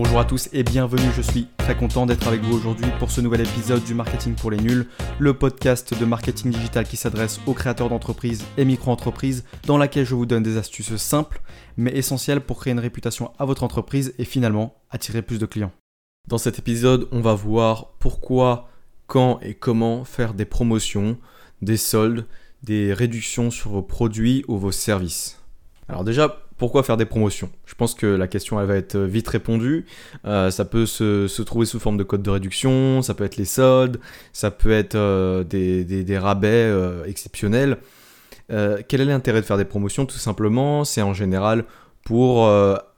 Bonjour à tous et bienvenue, je suis très content d'être avec vous aujourd'hui pour ce nouvel épisode du Marketing pour les nuls, le podcast de marketing digital qui s'adresse aux créateurs d'entreprises et micro-entreprises, dans laquelle je vous donne des astuces simples mais essentielles pour créer une réputation à votre entreprise et finalement attirer plus de clients. Dans cet épisode, on va voir pourquoi, quand et comment faire des promotions, des soldes, des réductions sur vos produits ou vos services. Alors déjà, pourquoi faire des promotions? Je pense que la question va être vite répondue. Euh, ça peut se, trouver sous forme de code de réduction, ça peut être les soldes, ça peut être euh, des, rabais euh, exceptionnels. quel est l'intérêt de faire des promotions? Tout simplement, c'est en général pour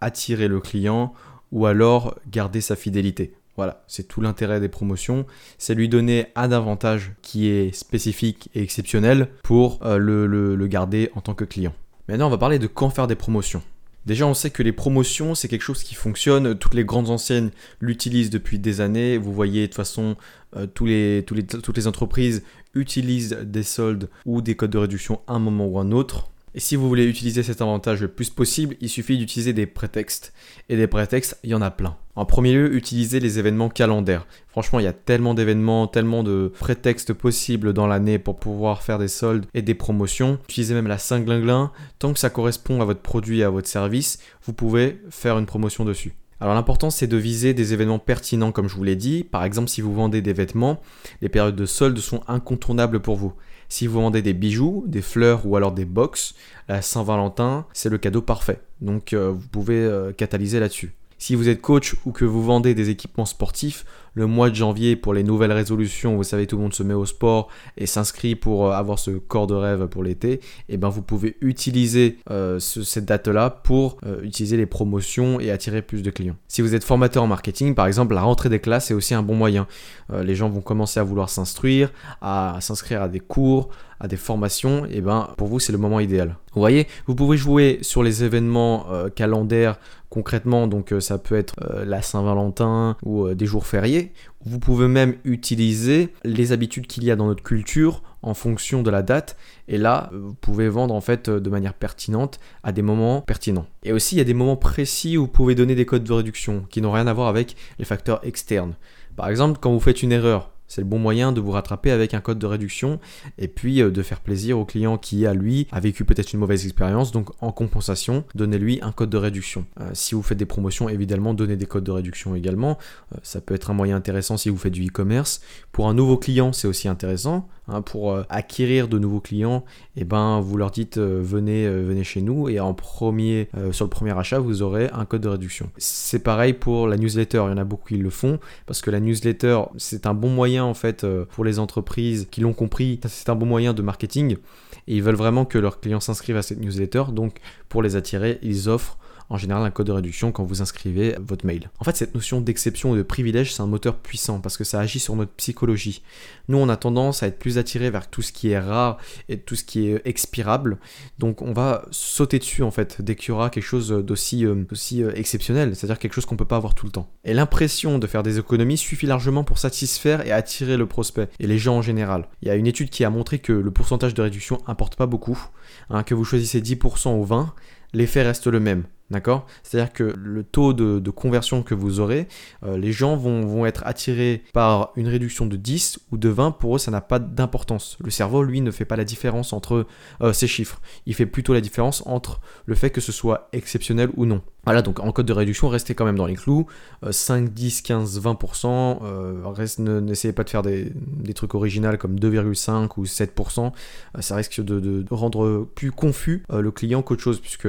attirer le client ou alors garder sa fidélité. Voilà, c'est tout l'intérêt des promotions, c'est lui donner un avantage qui est spécifique et exceptionnel pour le garder en tant que client. Maintenant, on va parler de quand faire des promotions. Déjà, on sait que les promotions, c'est quelque chose qui fonctionne. Toutes les grandes enseignes l'utilisent depuis des années. Vous voyez, de toute façon, euh, toutes les entreprises utilisent des soldes ou des codes de réduction à un moment ou un autre. Et si vous voulez utiliser cet avantage le plus possible, il suffit d'utiliser des prétextes. Et des prétextes, il y en a plein. En premier lieu, utilisez les événements calendaires. Franchement, il y a tellement d'événements, tellement de prétextes possibles dans l'année pour pouvoir faire des soldes et des promotions. Utilisez même la 5 Tant que ça correspond à votre produit et à votre service, vous pouvez faire une promotion dessus. Alors l'important c'est de viser des événements pertinents comme je vous l'ai dit. Par exemple si vous vendez des vêtements, les périodes de soldes sont incontournables pour vous. Si vous vendez des bijoux, des fleurs ou alors des box, la Saint-Valentin, c'est le cadeau parfait. Donc euh, vous pouvez euh, catalyser là-dessus. Si vous êtes coach ou que vous vendez des équipements sportifs, le mois de janvier pour les nouvelles résolutions, vous savez tout le monde se met au sport et s'inscrit pour euh, avoir ce corps de rêve pour l'été, et eh ben vous pouvez utiliser cette date-là pour utiliser les promotions et attirer plus de clients. Si vous êtes formateur en marketing, par exemple, la rentrée des classes est aussi un bon moyen. les gens vont commencer à vouloir s'instruire, à s'inscrire à des cours, à des formations, et eh ben pour vous c'est le moment idéal. Vous voyez, vous pouvez jouer sur les événements euh, calendaires concrètement, donc euh, ça peut être euh, la Saint-Valentin ou des jours fériés. Vous pouvez même utiliser les habitudes qu'il y a dans notre culture en fonction de la date. Et là, vous pouvez vendre en fait de manière pertinente à des moments pertinents. Et aussi, il y a des moments précis où vous pouvez donner des codes de réduction qui n'ont rien à voir avec les facteurs externes. Par exemple, quand vous faites une erreur, c'est le bon moyen de vous rattraper avec un code de réduction et puis euh, de faire plaisir au client qui, à lui, a vécu peut-être une mauvaise expérience. Donc, en compensation, donnez-lui un code de réduction. Euh, si vous faites des promotions, évidemment, donnez des codes de réduction également. Euh, ça peut être un moyen intéressant si vous faites du e-commerce. Pour un nouveau client, c'est aussi intéressant. Hein, pour acquérir de nouveaux clients, eh ben, vous leur dites venez, venez chez nous et en premier, sur le premier achat, vous aurez un code de réduction. C'est pareil pour la newsletter. Il y en a beaucoup qui le font parce que la newsletter, c'est un bon moyen en fait euh, pour les entreprises qui l'ont compris. C'est un bon moyen de marketing et ils veulent vraiment que leurs clients s'inscrivent à cette newsletter. Donc pour les attirer, ils offrent en général un code de réduction quand vous inscrivez votre mail. En fait, cette notion d'exception et de privilège, c'est un moteur puissant parce que ça agit sur notre psychologie. Nous, on a tendance à être plus attiré vers tout ce qui est rare et tout ce qui est expirable. Donc, on va sauter dessus en fait dès qu'il y aura quelque chose d'aussi euh, euh, exceptionnel, c'est-à-dire quelque chose qu'on peut pas avoir tout le temps. Et l'impression de faire des économies suffit largement pour satisfaire et attirer le prospect et les gens en général. Il y a une étude qui a montré que le pourcentage de réduction importe pas beaucoup, hein, que vous choisissez 10% ou 20%, l'effet reste le même. D'accord? C'est-à-dire que le taux de, conversion que vous aurez, euh, les gens vont, être attirés par une réduction de 10 ou de 20. Pour eux, ça n'a pas d'importance. Le cerveau, lui, ne fait pas la différence entre euh, ces chiffres. Il fait plutôt la différence entre le fait que ce soit exceptionnel ou non. Voilà, donc en code de réduction, restez quand même dans les clous. 5, 10, 15, 20%. N'essayez pas de faire des, trucs originaux comme 2,5 ou 7%. Euh, ça risque de, rendre plus confus le client qu'autre chose, puisque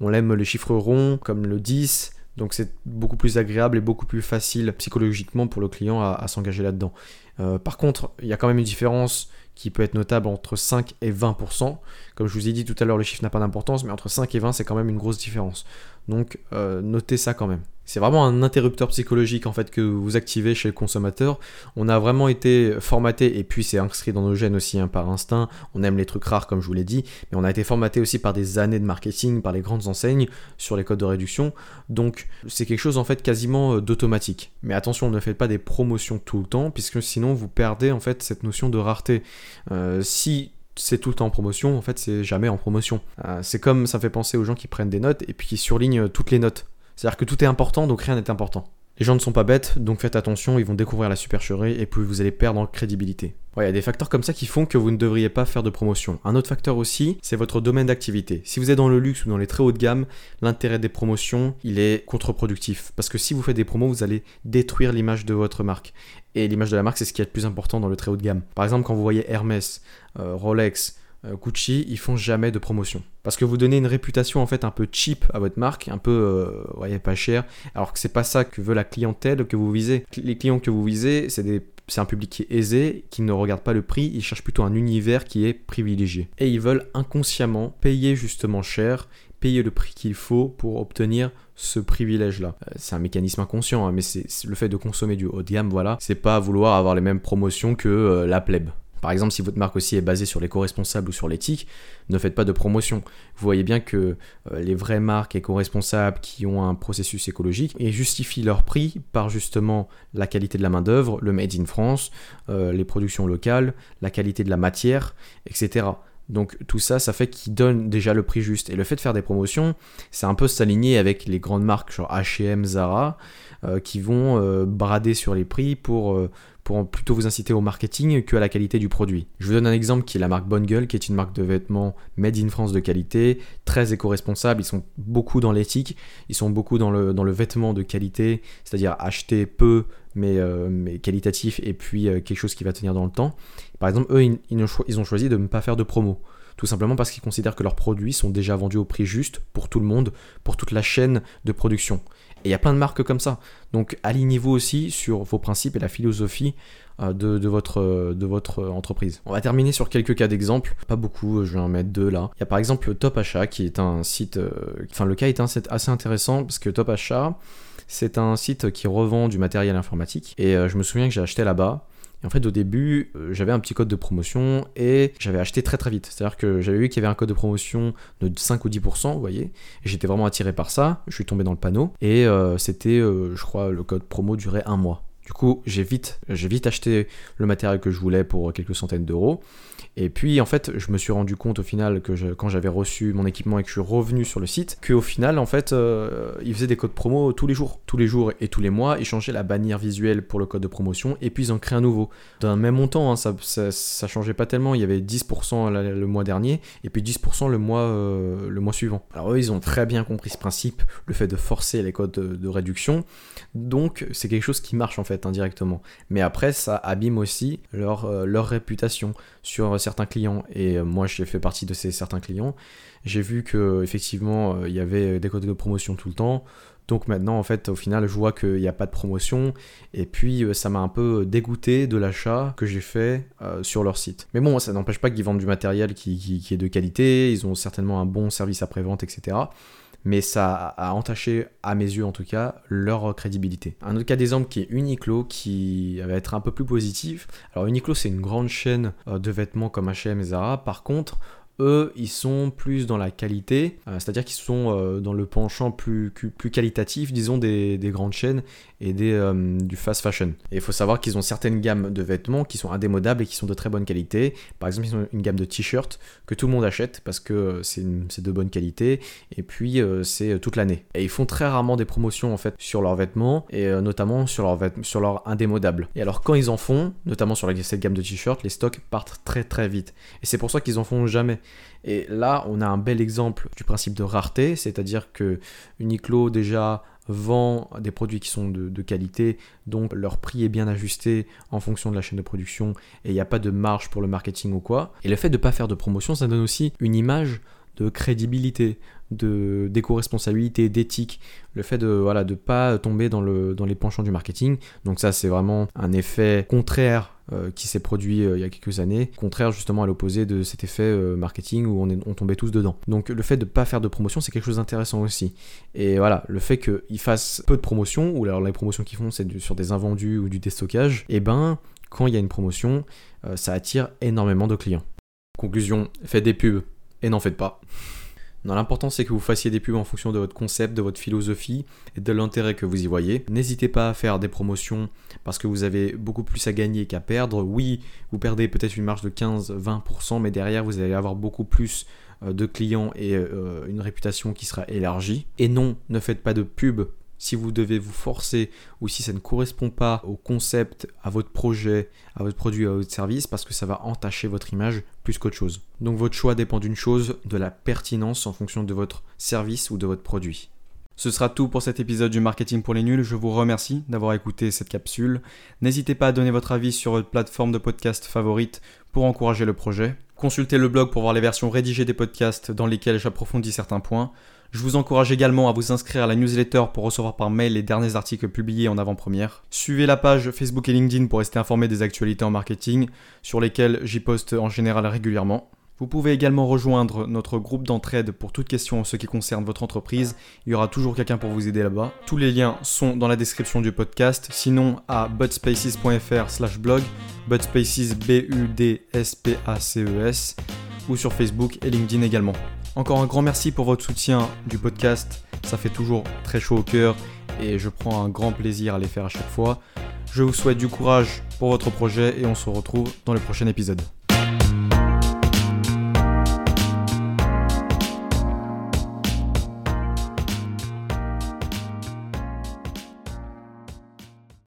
on aime les chiffres rond comme le 10. Donc c'est beaucoup plus agréable et beaucoup plus facile psychologiquement pour le client à, s'engager là-dedans. Euh, par contre, il y a quand même une différence qui peut être notable entre 5 et 20%. Comme je vous ai dit tout à l'heure, le chiffre n'a pas d'importance, mais entre 5 et 20, c'est quand même une grosse différence. Donc euh, notez ça quand même. C'est vraiment un interrupteur psychologique en fait que vous activez chez le consommateur. On a vraiment été formaté et puis c'est inscrit dans nos gènes aussi hein, par instinct. On aime les trucs rares comme je vous l'ai dit, mais on a été formaté aussi par des années de marketing, par les grandes enseignes sur les codes de réduction. Donc c'est quelque chose en fait quasiment euh, d'automatique. Mais attention, ne faites pas des promotions tout le temps puisque sinon vous perdez en fait cette notion de rareté. Euh, si c'est tout le temps en promotion, en fait c'est jamais en promotion. Euh, c'est comme ça fait penser aux gens qui prennent des notes et puis qui surlignent toutes les notes C'est-à-dire que tout est important, donc rien n'est important. Les gens ne sont pas bêtes, donc faites attention, ils vont découvrir la supercherie et puis vous allez perdre en crédibilité. Il y a des facteurs comme ça qui font que vous ne devriez pas faire de promotion. Un autre facteur aussi, c'est votre domaine d'activité. Si vous êtes dans le luxe ou dans les très hauts de gamme, l'intérêt des promotions, il est contre-productif. Parce que si vous faites des promos, vous allez détruire l'image de votre marque. Et l'image de la marque, c'est ce qui est le plus important dans le très haut de gamme. Par exemple, quand vous voyez Hermès, euh, Rolex, Gucci, ils font jamais de promotion. Parce que vous donnez une réputation en fait un peu cheap à votre marque, un peu euh, pas cher, alors que c'est pas ça que veut la clientèle que vous visez. Les clients que vous visez, c'est des c'est un public qui est aisé, qui ne regarde pas le prix, ils cherchent plutôt un univers qui est privilégié. Et ils veulent inconsciemment payer justement cher, payer le prix qu'il faut pour obtenir ce privilège-là. Euh, c'est un mécanisme inconscient, hein, mais c'est le fait de consommer du haut de gamme, voilà. C'est pas vouloir avoir les mêmes promotions que euh, la plèbe. Par exemple, si votre marque aussi est basée sur l'éco-responsable ou sur l'éthique, ne faites pas de promotion. Vous voyez bien que euh, les vraies marques éco-responsables qui ont un processus écologique et justifient leur prix par justement la qualité de la main-d'œuvre, le made in France, euh, les productions locales, la qualité de la matière, etc. Donc tout ça, ça fait qu'ils donnent déjà le prix juste. Et le fait de faire des promotions, c'est un peu s'aligner avec les grandes marques genre H&M, Zara, euh, qui vont brader sur les prix pour pour plutôt vous inciter au marketing que à la qualité du produit. Je vous donne un exemple qui est la marque Bonne Gueule, qui est une marque de vêtements made in France de qualité, très éco-responsable, ils sont beaucoup dans l'éthique, ils sont beaucoup dans le, vêtement de qualité, c'est-à-dire acheter peu mais, euh, qualitatif et puis euh, quelque chose qui va tenir dans le temps. Par exemple, eux, ils ont choisi de ne pas faire de promo tout simplement parce qu'ils considèrent que leurs produits sont déjà vendus au prix juste pour tout le monde, pour toute la chaîne de production. Et il y a plein de marques comme ça. Donc alignez-vous aussi sur vos principes et la philosophie euh, de, votre, de votre entreprise. On va terminer sur quelques cas d'exemple, pas beaucoup, je vais en mettre deux là. Il y a par exemple Top Achat qui est un site, euh, enfin le cas est assez intéressant parce que Top Achat, c'est un site qui revend du matériel informatique et euh, je me souviens que j'ai acheté là-bas et en fait, au début, euh, j'avais un petit code de promotion et j'avais acheté très très vite. C'est-à-dire que j'avais vu qu'il y avait un code de promotion de 5 ou 10%, vous voyez. Et j'étais vraiment attiré par ça. Je suis tombé dans le panneau. Et euh, c'était, euh, je crois, le code promo durait un mois. Du coup, j'ai vite, j'ai vite acheté le matériel que je voulais pour quelques centaines d'euros. Et puis en fait, je me suis rendu compte au final que quand j'avais reçu mon équipement et que je suis revenu sur le site, qu'au final, en fait, euh, ils faisaient des codes promo tous les jours. Tous les jours et tous les mois, ils changeaient la bannière visuelle pour le code de promotion et puis ils en créaient un nouveau. D'un même montant, hein, ça, ça, changeait pas tellement. Il y avait 10% le mois dernier et puis 10% le mois, euh, le mois suivant. Alors eux, ils ont très bien compris ce principe, le fait de forcer les codes de, réduction. Donc c'est quelque chose qui marche en fait indirectement. Mais après, ça abîme aussi leur, euh, leur réputation sur certains clients, et euh, moi j'ai fait partie de ces certains clients, j'ai vu que effectivement euh, il y avait des codes de promotion tout le temps. Donc maintenant, en fait, au final, je vois qu'il n'y a pas de promotion. Et puis, euh, ça m'a un peu dégoûté de l'achat que j'ai fait sur leur site. Mais bon, ça n'empêche pas qu'ils vendent du matériel qui, qui, est de qualité. Ils ont certainement un bon service après-vente, etc mais ça a entaché, à mes yeux en tout cas, leur crédibilité. Un autre cas d'exemple qui est Uniqlo, qui va être un peu plus positif. Alors Uniqlo, c'est une grande chaîne euh, de vêtements comme H&M et Zara. Par contre, eux, ils sont plus dans la qualité, euh, c'est-à-dire qu'ils sont euh, dans le penchant plus, qualitatif, disons, des, grandes chaînes et des, euh, du fast fashion. Et il faut savoir qu'ils ont certaines gammes de vêtements qui sont indémodables et qui sont de très bonne qualité. Par exemple, ils ont une gamme de t-shirts que tout le monde achète parce que c'est de bonne qualité et puis c'est toute l'année. Et ils font très rarement des promotions en fait sur leurs vêtements et notamment sur leurs sur leurs indémodables. Et alors quand ils en font, notamment sur cette gamme de t-shirts, les stocks partent très très vite. Et c'est pour ça qu'ils en font jamais. Et là, on a un bel exemple du principe de rareté, c'est-à-dire que Uniqlo déjà vend des produits qui sont de, qualité, donc leur prix est bien ajusté en fonction de la chaîne de production et il n'y a pas de marge pour le marketing ou quoi. Et le fait de ne pas faire de promotion, ça donne aussi une image de crédibilité, de d'éco-responsabilité, d'éthique, le fait de voilà de pas tomber dans le dans les penchants du marketing. Donc ça c'est vraiment un effet contraire qui s'est produit euh, il y a quelques années, contraire justement à l'opposé de cet effet euh, marketing où on, est, on tombait tous dedans. Donc le fait de pas faire de promotion c'est quelque chose d'intéressant aussi. Et voilà, le fait qu'ils fassent peu de promotion ou alors les promotions qu'ils font c'est sur des invendus ou du déstockage, et eh ben quand il y a une promotion, ça attire énormément de clients. Conclusion, faites des pubs et n'en faites pas. L'important c'est que vous fassiez des pubs en fonction de votre concept, de votre philosophie et de l'intérêt que vous y voyez. N'hésitez pas à faire des promotions parce que vous avez beaucoup plus à gagner qu'à perdre. Oui, vous perdez peut-être une marge de 15-20%, mais derrière vous allez avoir beaucoup plus euh, de clients et euh, une réputation qui sera élargie. Et non, ne faites pas de pub si vous devez vous forcer ou si ça ne correspond pas au concept, à votre projet, à votre produit, à votre service, parce que ça va entacher votre image plus qu'autre chose. Donc votre choix dépend d'une chose, de la pertinence en fonction de votre service ou de votre produit. Ce sera tout pour cet épisode du Marketing pour les nuls. Je vous remercie d'avoir écouté cette capsule. N'hésitez pas à donner votre avis sur votre plateforme de podcast favorite pour encourager le projet. Consultez le blog pour voir les versions rédigées des podcasts dans lesquels j'approfondis certains points. Je vous encourage également à vous inscrire à la newsletter pour recevoir par mail les derniers articles publiés en avant-première. Suivez la page Facebook et LinkedIn pour rester informé des actualités en marketing, sur lesquelles j'y poste en général régulièrement. Vous pouvez également rejoindre notre groupe d'entraide pour toute question en ce qui concerne votre entreprise. Il y aura toujours quelqu'un pour vous aider là-bas. Tous les liens sont dans la description du podcast. Sinon, à budspaces.fr slash blog, B-U-D-S-P-A-C-E-S, e ou sur Facebook et LinkedIn également. Encore un grand merci pour votre soutien du podcast. Ça fait toujours très chaud au cœur et je prends un grand plaisir à les faire à chaque fois. Je vous souhaite du courage pour votre projet et on se retrouve dans le prochain épisode.